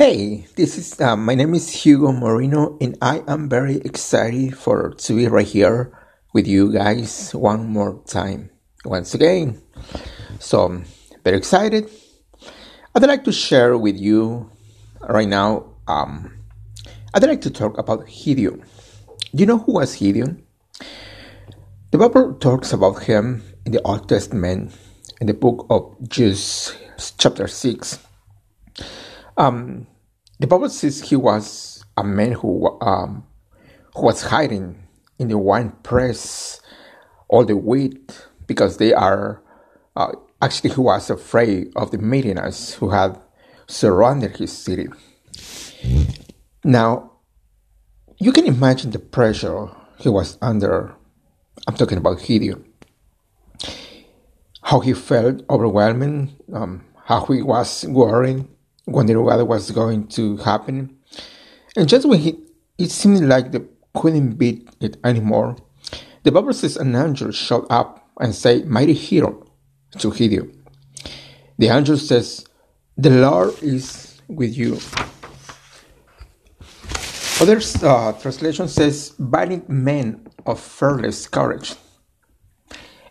Hey, this is uh, my name is Hugo Moreno, and I am very excited for to be right here with you guys one more time, once again. So, very excited. I'd like to share with you right now. Um, I'd like to talk about Gideon. Do you know who was Gideon? The Bible talks about him in the Old Testament in the book of Judges, chapter six um, the Bible says he was a man who um, who was hiding in the wine press all the wheat because they are uh, actually he was afraid of the Midianites who had surrounded his city. Now, you can imagine the pressure he was under. I'm talking about Gideon. How he felt overwhelming, um, how he was worried, wondering what was going to happen. And just when he, it seemed like they couldn't beat it anymore, the Bible says an angel showed up and said, Mighty hero to Gideon. The angel says, The Lord is with you. Other uh, translation says, Valiant men of fearless courage.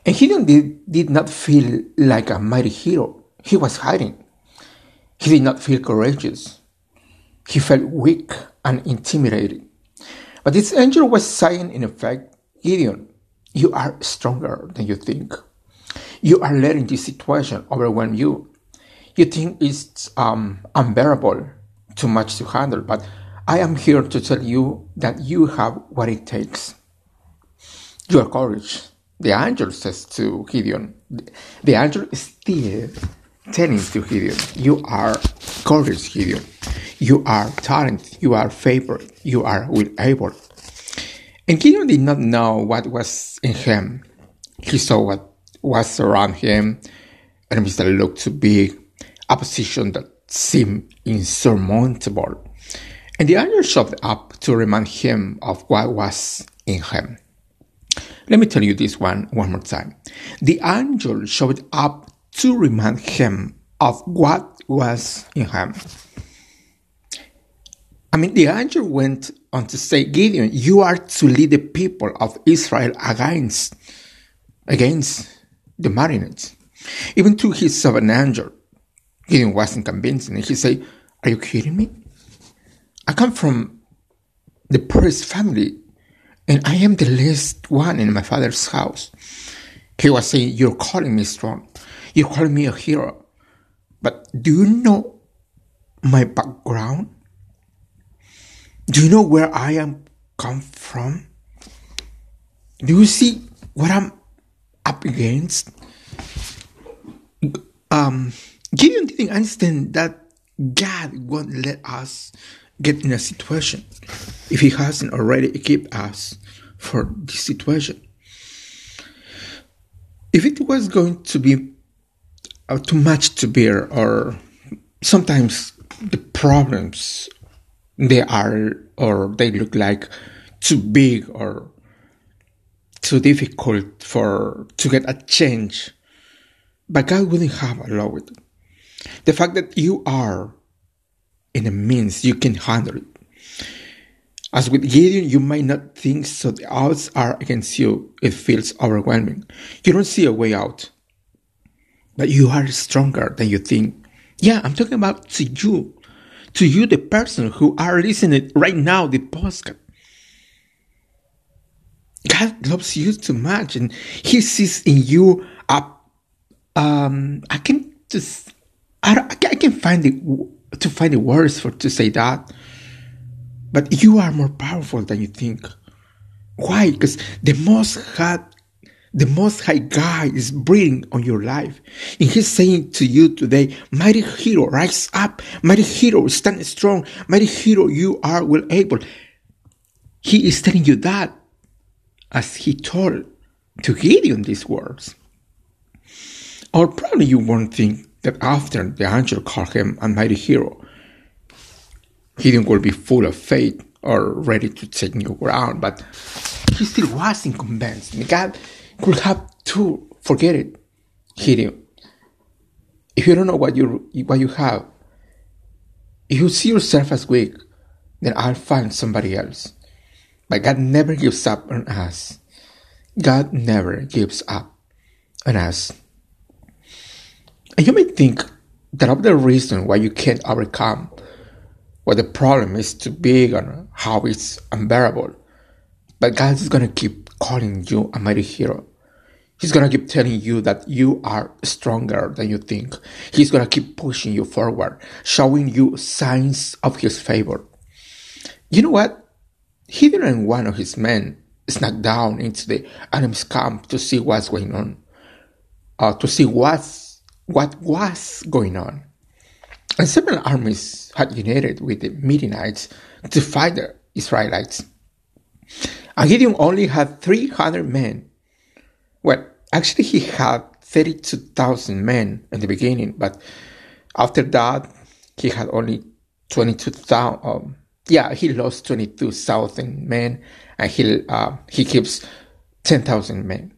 And Gideon did, did not feel like a mighty hero. He was hiding. He did not feel courageous. He felt weak and intimidated. But this angel was saying, in effect, Gideon, you are stronger than you think. You are letting this situation overwhelm you. You think it's um, unbearable, too much to handle, but I am here to tell you that you have what it takes. Your courage, the angel says to Gideon. The angel is still telling to Gideon, You are courage, Gideon. You are talent. You are favored. You are will able. And Gideon did not know what was in him. He saw what was around him, enemies that looked too big, opposition that seemed insurmountable. And the angel showed up to remind him of what was in him. Let me tell you this one one more time. The angel showed up to remind him of what was in him. I mean, the angel went on to say, Gideon, you are to lead the people of Israel against, against the Midianites. Even to his servant angel, Gideon wasn't convinced, and he said, Are you kidding me? I come from the poorest family, and I am the least one in my father's house. He was saying, You're calling me strong. You call me a hero. But do you know my background? Do you know where I am come from? Do you see what I'm up against? Um, Gideon didn't understand that God won't let us get in a situation if He hasn't already equipped us for this situation. If it was going to be too much to bear or sometimes the problems they are or they look like too big or too difficult for to get a change. But god wouldn't have allowed it the fact that you are in a means you can handle it. As with gideon you might not think so. The odds are against you. It feels overwhelming. You don't see a way out but you are stronger than you think. Yeah, I'm talking about to you, to you, the person who are listening right now, the podcast. God loves you too much, and He sees in you a. Um, I can just, I, I can find the to find the words for to say that, but you are more powerful than you think. Why? Because the Most High the Most High God is breathing on your life. And He's saying to you today, Mighty hero, rise up. Mighty hero, stand strong. Mighty hero, you are well able. He is telling you that as He told to Gideon these words. Or probably you won't think that after the angel called him a mighty hero, Gideon will be full of faith or ready to take new ground, but he still wasn't convinced. God could have to forget it, Gideon. If you don't know what you what you have, If you see yourself as weak, then I'll find somebody else. But God never gives up on us. God never gives up on us. And you may think that of the reason why you can't overcome what the problem is too big and how it's unbearable. But God is gonna keep calling you a mighty hero. He's gonna keep telling you that you are stronger than you think. He's gonna keep pushing you forward, showing you signs of his favor. You know what? He didn't one of his men snuck down into the enemy's camp to see what's going on, uh, to see what's, what was going on. And several armies had united with the Midianites to fight the Israelites. Gideon only had 300 men. Well, actually, he had 32,000 men in the beginning, but after that, he had only 22,000. Um, yeah, he lost 22,000 men and he, uh, he keeps 10,000 men.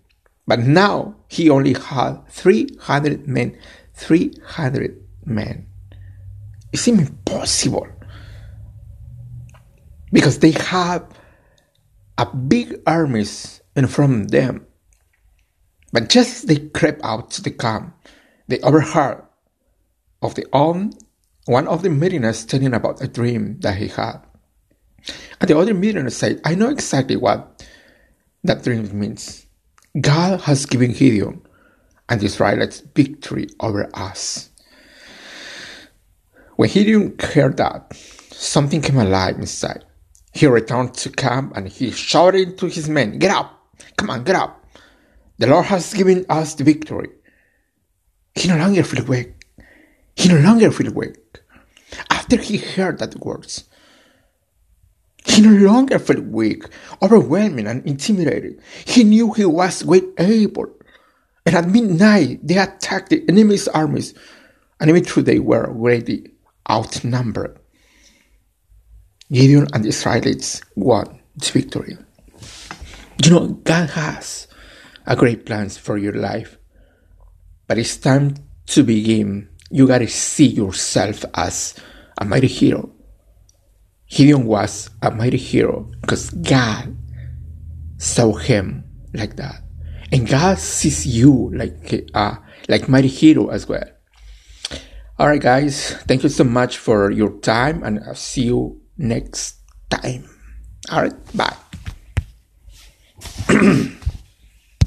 But now he only had 300 men. 300 men. It seems impossible because they have a big armies in front of them. But just as they crept out to the camp, they overheard of the own one of the Midianites telling about a dream that he had. And the other Midianite said, I know exactly what that dream means. God has given Gideon and the Israelites victory over us. When Gideon heard that, something came alive inside. He returned to camp and he shouted to his men, Get up! Come on, get up! The Lord has given us the victory. He no longer felt weak. He no longer felt weak. After he heard that words, he no longer felt weak, overwhelming, and intimidated. He knew he was well able. And at midnight, they attacked the enemy's armies, and even though they were already outnumbered. Gideon and the Israelites won this victory. You know, God has a great plans for your life, but it's time to begin. You gotta see yourself as a mighty hero. Gideon was a mighty hero because God saw him like that, and God sees you like a like mighty hero as well. All right, guys. Thank you so much for your time, and I'll see you next time. All right. Bye.